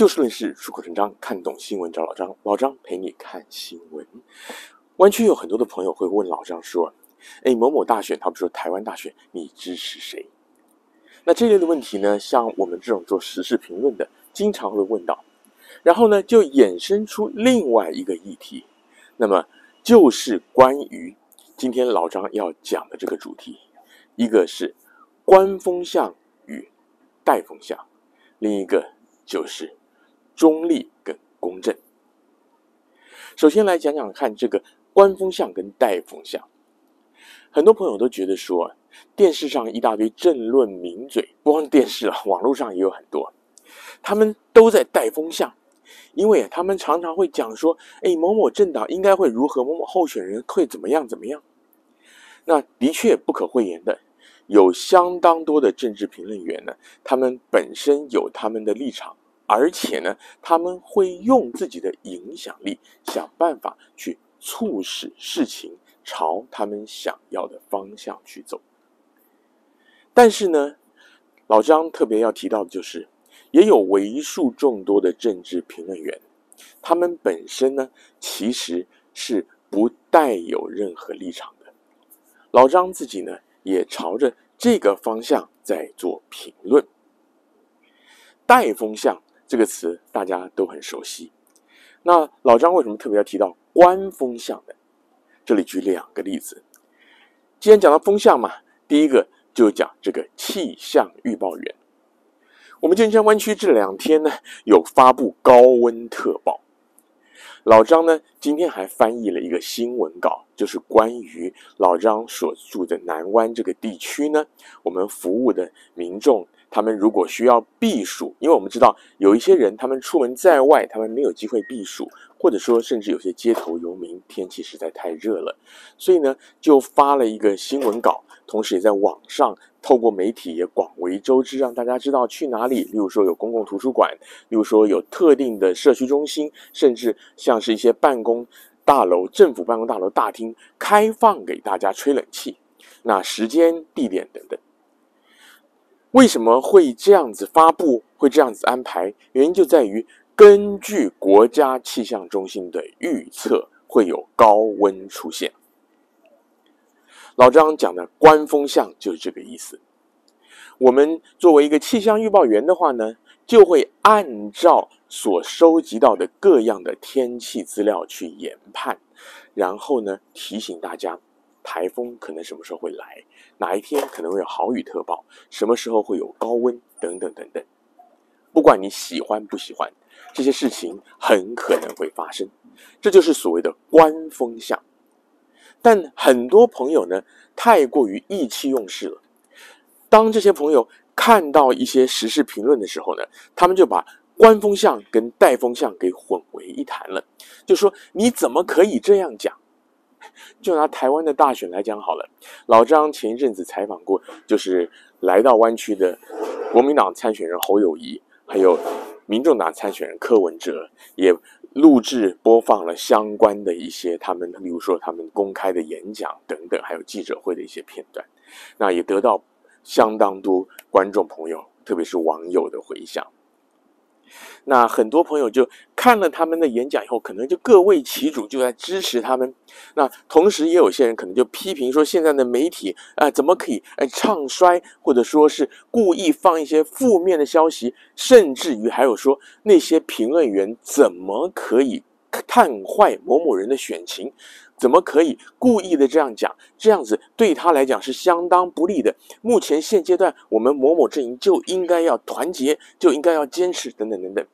就事论事，出口成章，看懂新闻找老张，老张陪你看新闻。湾区有很多的朋友会问老张说：“哎，某某大选，他们说台湾大选，你支持谁？”那这类的问题呢，像我们这种做时事评论的，经常会问到，然后呢，就衍生出另外一个议题，那么就是关于今天老张要讲的这个主题，一个是观风向与带风向，另一个就是中立跟公正。首先来讲讲看这个。观风向跟带风向，很多朋友都觉得说，电视上一大堆政论名嘴，不光电视啊，网络上也有很多，他们都在带风向，因为他们常常会讲说，哎，某某政党应该会如何，某某候选人会怎么样怎么样。那的确不可讳言的，有相当多的政治评论员呢，他们本身有他们的立场，而且呢，他们会用自己的影响力想办法去。促使事情朝他们想要的方向去走，但是呢，老张特别要提到的就是，也有为数众多的政治评论员，他们本身呢其实是不带有任何立场的。老张自己呢也朝着这个方向在做评论。带风向这个词大家都很熟悉，那老张为什么特别要提到？观风向的，这里举两个例子。既然讲到风向嘛，第一个就讲这个气象预报员。我们金山湾区这两天呢，有发布高温特报。老张呢，今天还翻译了一个新闻稿，就是关于老张所住的南湾这个地区呢，我们服务的民众。他们如果需要避暑，因为我们知道有一些人，他们出门在外，他们没有机会避暑，或者说甚至有些街头游民，天气实在太热了，所以呢，就发了一个新闻稿，同时也在网上透过媒体也广为周知，让大家知道去哪里。例如说有公共图书馆，例如说有特定的社区中心，甚至像是一些办公大楼、政府办公大楼大厅开放给大家吹冷气，那时间、地点等等。为什么会这样子发布，会这样子安排？原因就在于根据国家气象中心的预测，会有高温出现。老张讲的观风向就是这个意思。我们作为一个气象预报员的话呢，就会按照所收集到的各样的天气资料去研判，然后呢，提醒大家。台风可能什么时候会来？哪一天可能会有豪雨特报？什么时候会有高温？等等等等。不管你喜欢不喜欢，这些事情很可能会发生。这就是所谓的观风向。但很多朋友呢，太过于意气用事了。当这些朋友看到一些时事评论的时候呢，他们就把观风向跟带风向给混为一谈了，就说你怎么可以这样讲？就拿台湾的大选来讲好了，老张前一阵子采访过，就是来到湾区的国民党参选人侯友谊，还有民众党参选人柯文哲，也录制播放了相关的一些他们，例如说他们公开的演讲等等，还有记者会的一些片段，那也得到相当多观众朋友，特别是网友的回响。那很多朋友就看了他们的演讲以后，可能就各为其主，就在支持他们。那同时也有些人可能就批评说，现在的媒体啊、怎么可以呃唱衰，或者说是故意放一些负面的消息，甚至于还有说那些评论员怎么可以看坏某某人的选情。怎么可以故意的这样讲？这样子对他来讲是相当不利的。目前现阶段，我们某某阵营就应该要团结，就应该要坚持，等等等等。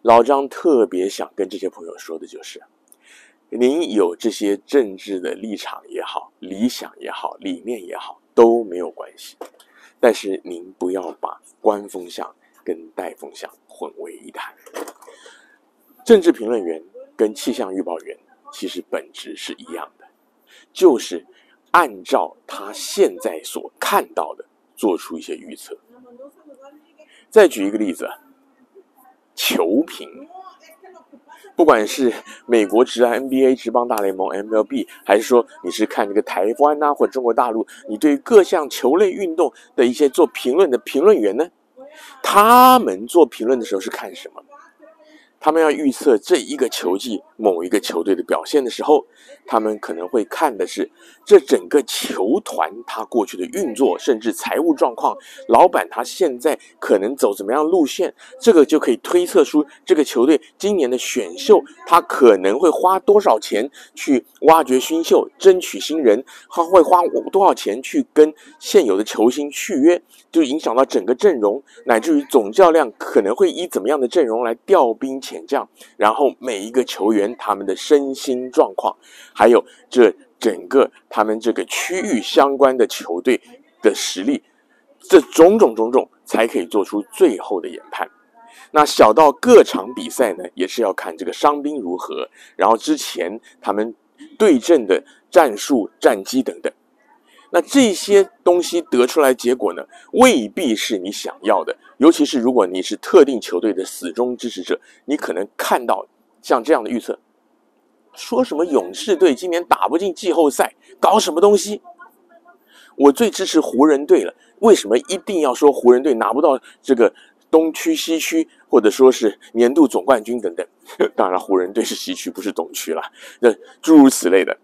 老张特别想跟这些朋友说的就是：您有这些政治的立场也好，理想也好，理念也好，都没有关系。但是您不要把观风向跟带风向混为一谈。政治评论员跟气象预报员。其实本质是一样的，就是按照他现在所看到的做出一些预测。再举一个例子，球评，不管是美国职篮 NBA 职棒大联盟 MLB，还是说你是看这个台湾呐、啊，或者中国大陆，你对于各项球类运动的一些做评论的评论员呢，他们做评论的时候是看什么？他们要预测这一个球季某一个球队的表现的时候，他们可能会看的是这整个球团他过去的运作，甚至财务状况，老板他现在可能走怎么样路线，这个就可以推测出这个球队今年的选秀，他可能会花多少钱去挖掘新秀，争取新人，他会花多少钱去跟现有的球星续约，就影响到整个阵容，乃至于总教练可能会以怎么样的阵容来调兵。遣将，然后每一个球员他们的身心状况，还有这整个他们这个区域相关的球队的实力，这种种种种才可以做出最后的研判。那小到各场比赛呢，也是要看这个伤兵如何，然后之前他们对阵的战术、战机等等。那这些东西得出来结果呢，未必是你想要的。尤其是如果你是特定球队的死忠支持者，你可能看到像这样的预测，说什么勇士队今年打不进季后赛，搞什么东西？我最支持湖人队了，为什么一定要说湖人队拿不到这个东区、西区，或者说是年度总冠军等等？当然，湖人队是西区，不是东区了。那诸如此类的。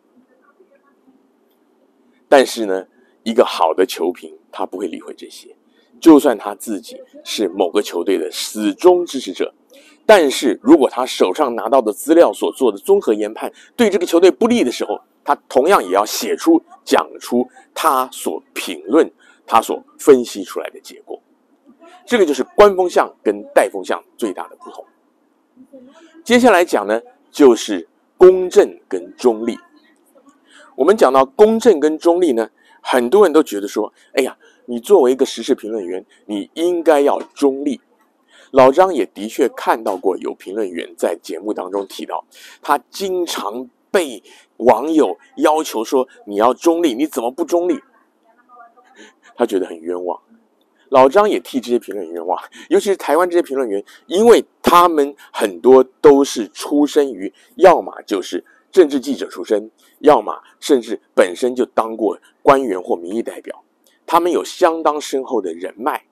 但是呢，一个好的球评他不会理会这些，就算他自己是某个球队的死忠支持者，但是如果他手上拿到的资料所做的综合研判对这个球队不利的时候，他同样也要写出讲出他所评论、他所分析出来的结果。这个就是观风向跟带风向最大的不同。接下来讲呢，就是公正跟中立。我们讲到公正跟中立呢，很多人都觉得说，哎呀，你作为一个时事评论员，你应该要中立。老张也的确看到过有评论员在节目当中提到，他经常被网友要求说，你要中立，你怎么不中立？他觉得很冤枉。老张也替这些评论员冤枉，尤其是台湾这些评论员，因为他们很多都是出身于，要么就是。政治记者出身，要么甚至本身就当过官员或民意代表，他们有相当深厚的人脉，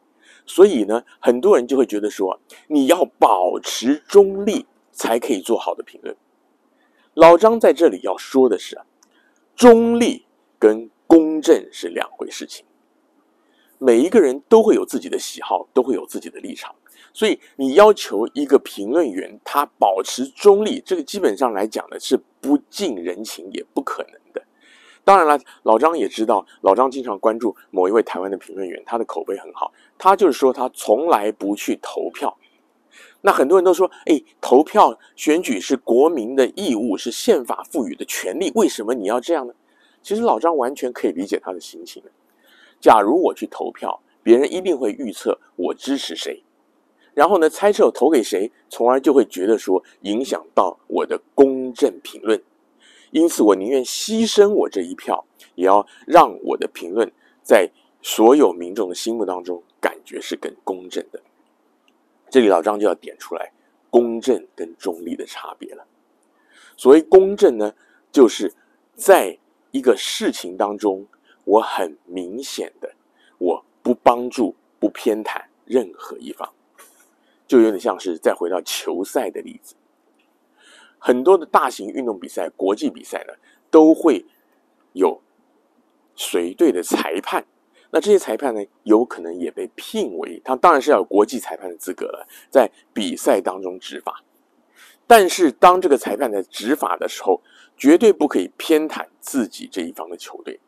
所以呢，很多人就会觉得说，你要保持中立才可以做好的评论。老张在这里要说的是，中立跟公正是两回事情。每一个人都会有自己的喜好，都会有自己的立场。所以，你要求一个评论员他保持中立，这个基本上来讲呢是不近人情，也不可能的。当然了，老张也知道，老张经常关注某一位台湾的评论员，他的口碑很好。他就是说，他从来不去投票。那很多人都说，哎，投票选举是国民的义务，是宪法赋予的权利，为什么你要这样呢？其实老张完全可以理解他的心情。假如我去投票，别人一定会预测我支持谁。然后呢，猜测投给谁，从而就会觉得说影响到我的公正评论，因此我宁愿牺牲我这一票，也要让我的评论在所有民众的心目当中感觉是更公正的。这里老张就要点出来公正跟中立的差别了。所谓公正呢，就是在一个事情当中，我很明显的我不帮助、不偏袒任何一方。就有点像是再回到球赛的例子，很多的大型运动比赛、国际比赛呢，都会有随队的裁判。那这些裁判呢，有可能也被聘为，他当然是要有国际裁判的资格了，在比赛当中执法。但是当这个裁判在执法的时候，绝对不可以偏袒自己这一方的球队。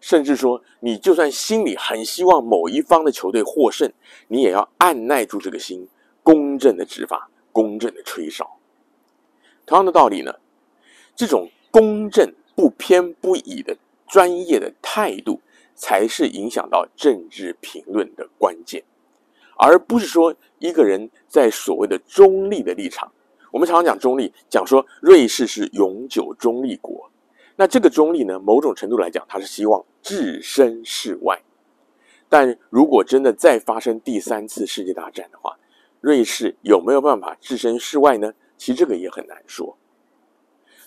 甚至说，你就算心里很希望某一方的球队获胜，你也要按捺住这个心，公正的执法，公正的吹哨。同样的道理呢，这种公正不偏不倚的专业的态度，才是影响到政治评论的关键，而不是说一个人在所谓的中立的立场。我们常常讲中立，讲说瑞士是永久中立国。那这个中立呢，某种程度来讲，他是希望置身事外。但如果真的再发生第三次世界大战的话，瑞士有没有办法置身事外呢？其实这个也很难说。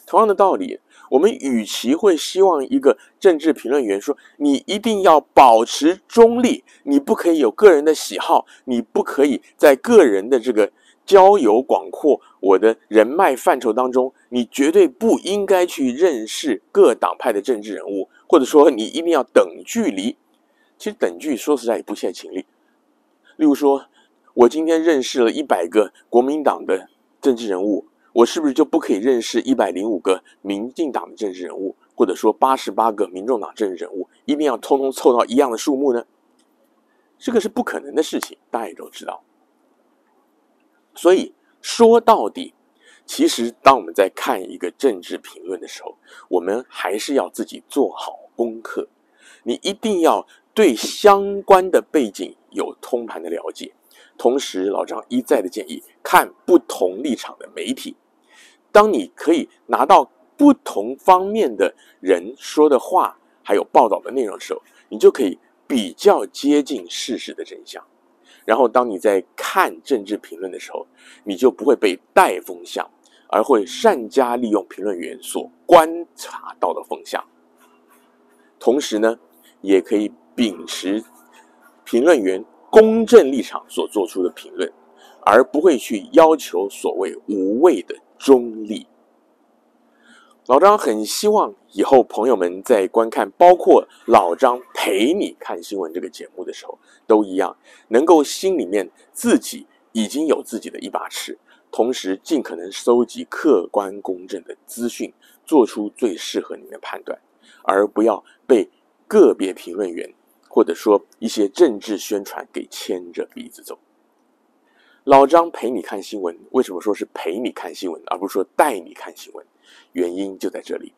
同样的道理，我们与其会希望一个政治评论员说你一定要保持中立，你不可以有个人的喜好，你不可以在个人的这个交友广阔、我的人脉范畴当中，你绝对不应该去认识各党派的政治人物，或者说你一定要等距离。其实等距说实在也不切情理。例如说，我今天认识了一百个国民党的政治人物。我是不是就不可以认识一百零五个民进党的政治人物，或者说八十八个民众党政治人物，一定要通通凑到一样的数目呢？这个是不可能的事情，大家也都知道。所以说到底，其实当我们在看一个政治评论的时候，我们还是要自己做好功课。你一定要对相关的背景有通盘的了解，同时老张一再的建议，看不同立场的媒体。当你可以拿到不同方面的人说的话，还有报道的内容的时候，你就可以比较接近事实的真相。然后，当你在看政治评论的时候，你就不会被带风向，而会善加利用评论员所观察到的风向。同时呢，也可以秉持评论员公正立场所做出的评论，而不会去要求所谓无谓的。中立。老张很希望以后朋友们在观看包括老张陪你看新闻这个节目的时候，都一样，能够心里面自己已经有自己的一把尺，同时尽可能收集客观公正的资讯，做出最适合你的判断，而不要被个别评论员或者说一些政治宣传给牵着鼻子走。老张陪你看新闻，为什么说是陪你看新闻，而不是说带你看新闻？原因就在这里。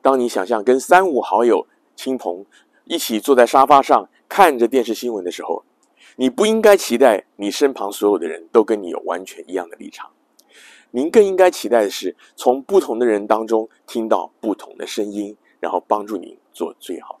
当你想象跟三五好友、亲朋一起坐在沙发上看着电视新闻的时候，你不应该期待你身旁所有的人都跟你有完全一样的立场。您更应该期待的是，从不同的人当中听到不同的声音，然后帮助您做最好。